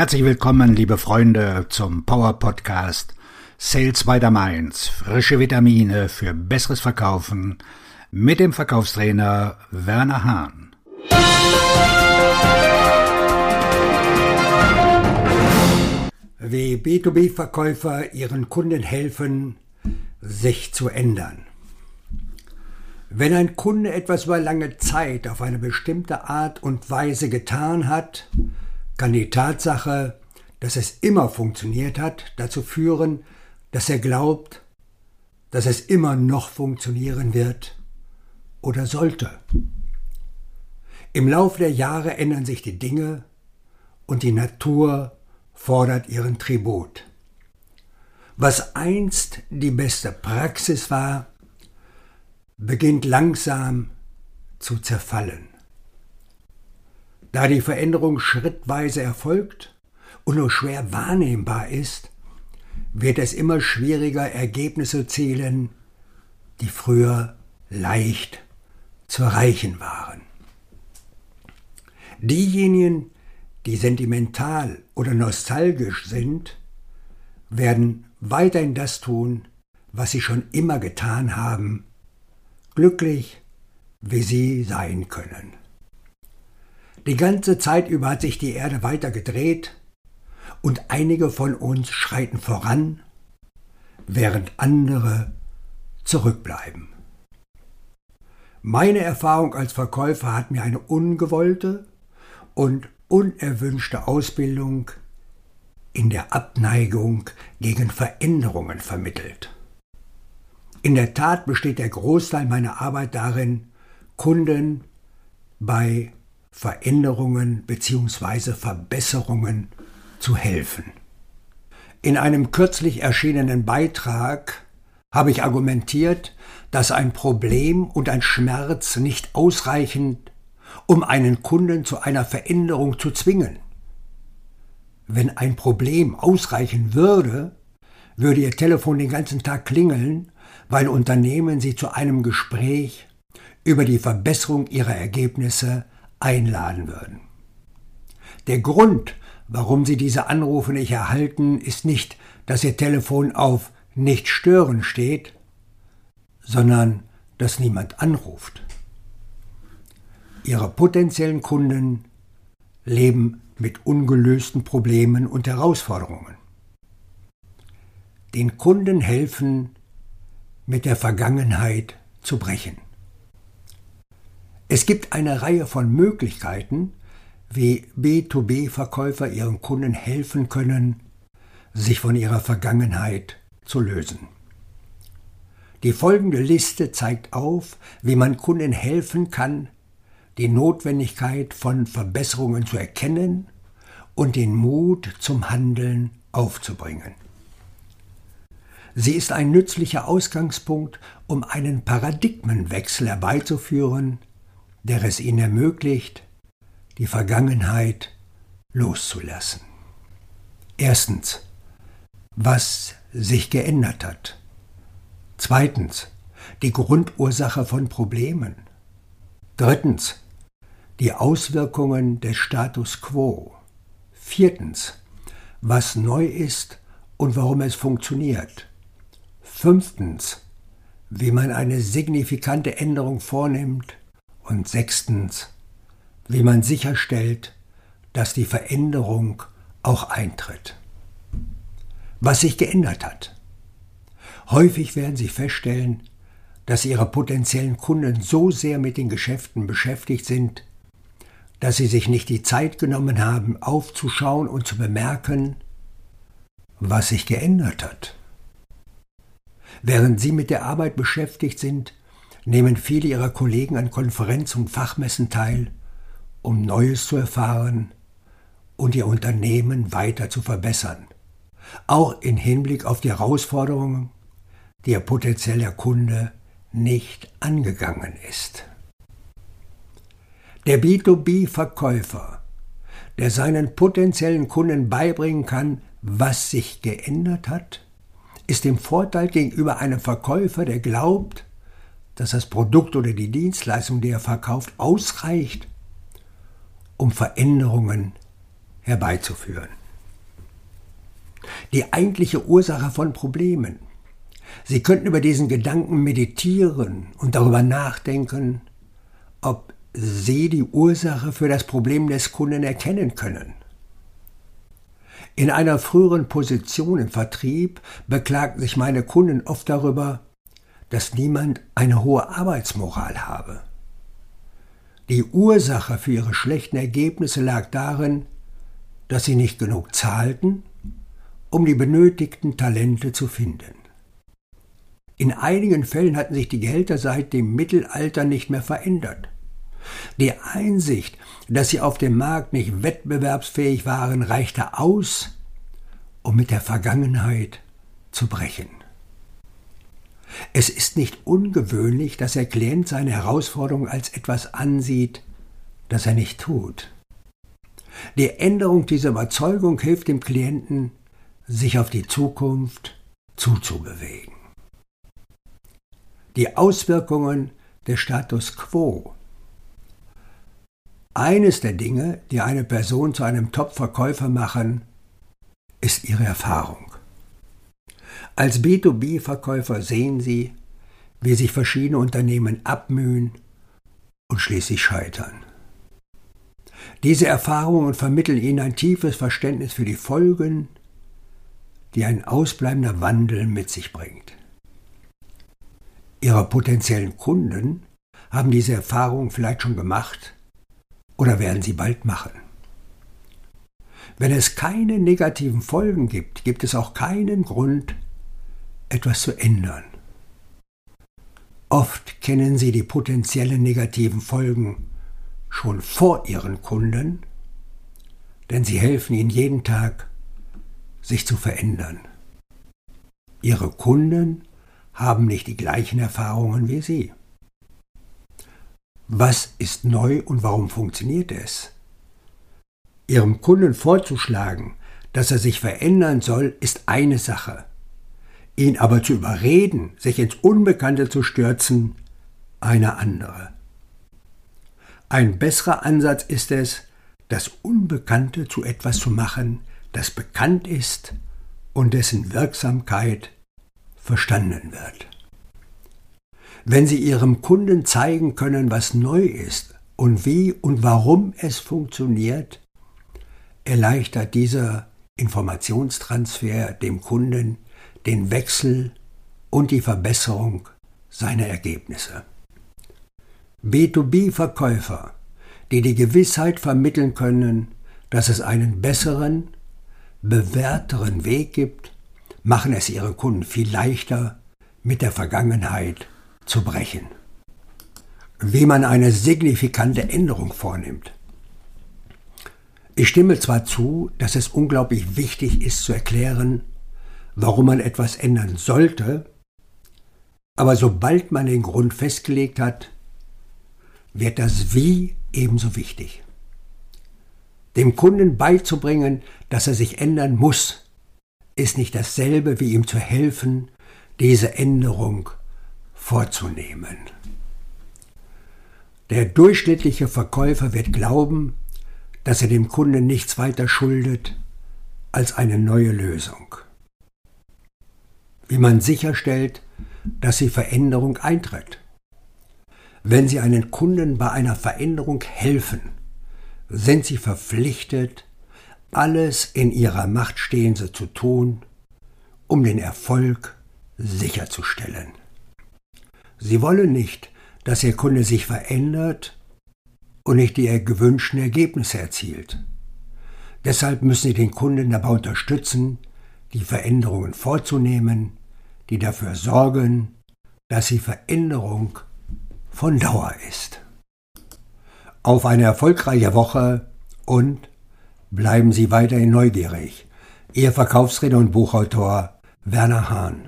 Herzlich willkommen, liebe Freunde, zum Power Podcast Sales by the Mainz. Frische Vitamine für besseres Verkaufen mit dem Verkaufstrainer Werner Hahn. Wie B2B-Verkäufer ihren Kunden helfen, sich zu ändern. Wenn ein Kunde etwas über lange Zeit auf eine bestimmte Art und Weise getan hat, kann die Tatsache, dass es immer funktioniert hat, dazu führen, dass er glaubt, dass es immer noch funktionieren wird oder sollte. Im Laufe der Jahre ändern sich die Dinge und die Natur fordert ihren Tribut. Was einst die beste Praxis war, beginnt langsam zu zerfallen. Da die Veränderung schrittweise erfolgt und nur schwer wahrnehmbar ist, wird es immer schwieriger, Ergebnisse zählen, die früher leicht zu erreichen waren. Diejenigen, die sentimental oder nostalgisch sind, werden weiterhin das tun, was sie schon immer getan haben, glücklich wie sie sein können. Die ganze Zeit über hat sich die Erde weiter gedreht und einige von uns schreiten voran, während andere zurückbleiben. Meine Erfahrung als Verkäufer hat mir eine ungewollte und unerwünschte Ausbildung in der Abneigung gegen Veränderungen vermittelt. In der Tat besteht der Großteil meiner Arbeit darin, Kunden bei Veränderungen bzw. Verbesserungen zu helfen. In einem kürzlich erschienenen Beitrag habe ich argumentiert, dass ein Problem und ein Schmerz nicht ausreichend, um einen Kunden zu einer Veränderung zu zwingen. Wenn ein Problem ausreichen würde, würde Ihr Telefon den ganzen Tag klingeln, weil Unternehmen Sie zu einem Gespräch über die Verbesserung ihrer Ergebnisse einladen würden. Der Grund, warum Sie diese Anrufe nicht erhalten, ist nicht, dass Ihr Telefon auf Nicht stören steht, sondern dass niemand anruft. Ihre potenziellen Kunden leben mit ungelösten Problemen und Herausforderungen. Den Kunden helfen, mit der Vergangenheit zu brechen. Es gibt eine Reihe von Möglichkeiten, wie B2B-Verkäufer ihren Kunden helfen können, sich von ihrer Vergangenheit zu lösen. Die folgende Liste zeigt auf, wie man Kunden helfen kann, die Notwendigkeit von Verbesserungen zu erkennen und den Mut zum Handeln aufzubringen. Sie ist ein nützlicher Ausgangspunkt, um einen Paradigmenwechsel herbeizuführen, der es ihnen ermöglicht, die Vergangenheit loszulassen. Erstens, was sich geändert hat. Zweitens, die Grundursache von Problemen. Drittens, die Auswirkungen des Status quo. Viertens, was neu ist und warum es funktioniert. Fünftens, wie man eine signifikante Änderung vornimmt und sechstens, wie man sicherstellt, dass die Veränderung auch eintritt. Was sich geändert hat. Häufig werden Sie feststellen, dass Ihre potenziellen Kunden so sehr mit den Geschäften beschäftigt sind, dass sie sich nicht die Zeit genommen haben, aufzuschauen und zu bemerken, was sich geändert hat. Während Sie mit der Arbeit beschäftigt sind, nehmen viele ihrer Kollegen an Konferenzen und Fachmessen teil, um Neues zu erfahren und ihr Unternehmen weiter zu verbessern, auch im Hinblick auf die Herausforderungen, die ihr potenzieller Kunde nicht angegangen ist. Der B2B-Verkäufer, der seinen potenziellen Kunden beibringen kann, was sich geändert hat, ist im Vorteil gegenüber einem Verkäufer, der glaubt, dass das Produkt oder die Dienstleistung, die er verkauft, ausreicht, um Veränderungen herbeizuführen. die eigentliche Ursache von Problemen. Sie könnten über diesen Gedanken meditieren und darüber nachdenken, ob Sie die Ursache für das Problem des Kunden erkennen können. In einer früheren Position im Vertrieb beklagten sich meine Kunden oft darüber, dass niemand eine hohe Arbeitsmoral habe. Die Ursache für ihre schlechten Ergebnisse lag darin, dass sie nicht genug zahlten, um die benötigten Talente zu finden. In einigen Fällen hatten sich die Gehälter seit dem Mittelalter nicht mehr verändert. Die Einsicht, dass sie auf dem Markt nicht wettbewerbsfähig waren, reichte aus, um mit der Vergangenheit zu brechen. Es ist nicht ungewöhnlich, dass der Klient seine Herausforderung als etwas ansieht, das er nicht tut. Die Änderung dieser Überzeugung hilft dem Klienten, sich auf die Zukunft zuzubewegen. Die Auswirkungen des Status quo. Eines der Dinge, die eine Person zu einem Top-Verkäufer machen, ist ihre Erfahrung. Als B2B-Verkäufer sehen Sie, wie sich verschiedene Unternehmen abmühen und schließlich scheitern. Diese Erfahrungen vermitteln Ihnen ein tiefes Verständnis für die Folgen, die ein ausbleibender Wandel mit sich bringt. Ihre potenziellen Kunden haben diese Erfahrung vielleicht schon gemacht oder werden sie bald machen. Wenn es keine negativen Folgen gibt, gibt es auch keinen Grund, etwas zu ändern. Oft kennen Sie die potenziellen negativen Folgen schon vor Ihren Kunden, denn sie helfen Ihnen jeden Tag, sich zu verändern. Ihre Kunden haben nicht die gleichen Erfahrungen wie Sie. Was ist neu und warum funktioniert es? Ihrem Kunden vorzuschlagen, dass er sich verändern soll, ist eine Sache. Ihn aber zu überreden, sich ins Unbekannte zu stürzen, eine andere. Ein besserer Ansatz ist es, das Unbekannte zu etwas zu machen, das bekannt ist und dessen Wirksamkeit verstanden wird. Wenn Sie Ihrem Kunden zeigen können, was neu ist und wie und warum es funktioniert, erleichtert dieser Informationstransfer dem Kunden den Wechsel und die Verbesserung seiner Ergebnisse. B2B-Verkäufer, die die Gewissheit vermitteln können, dass es einen besseren, bewährteren Weg gibt, machen es ihren Kunden viel leichter, mit der Vergangenheit zu brechen. Wie man eine signifikante Änderung vornimmt. Ich stimme zwar zu, dass es unglaublich wichtig ist zu erklären, warum man etwas ändern sollte, aber sobald man den Grund festgelegt hat, wird das Wie ebenso wichtig. Dem Kunden beizubringen, dass er sich ändern muss, ist nicht dasselbe wie ihm zu helfen, diese Änderung vorzunehmen. Der durchschnittliche Verkäufer wird glauben, dass er dem Kunden nichts weiter schuldet als eine neue Lösung wie man sicherstellt, dass die Veränderung eintritt. Wenn Sie einen Kunden bei einer Veränderung helfen, sind Sie verpflichtet, alles in Ihrer Macht Stehende zu tun, um den Erfolg sicherzustellen. Sie wollen nicht, dass Ihr Kunde sich verändert und nicht die gewünschten Ergebnisse erzielt. Deshalb müssen Sie den Kunden dabei unterstützen, die Veränderungen vorzunehmen, die dafür sorgen, dass die Veränderung von Dauer ist. Auf eine erfolgreiche Woche und bleiben Sie weiterhin neugierig. Ihr Verkaufsredner und Buchautor Werner Hahn.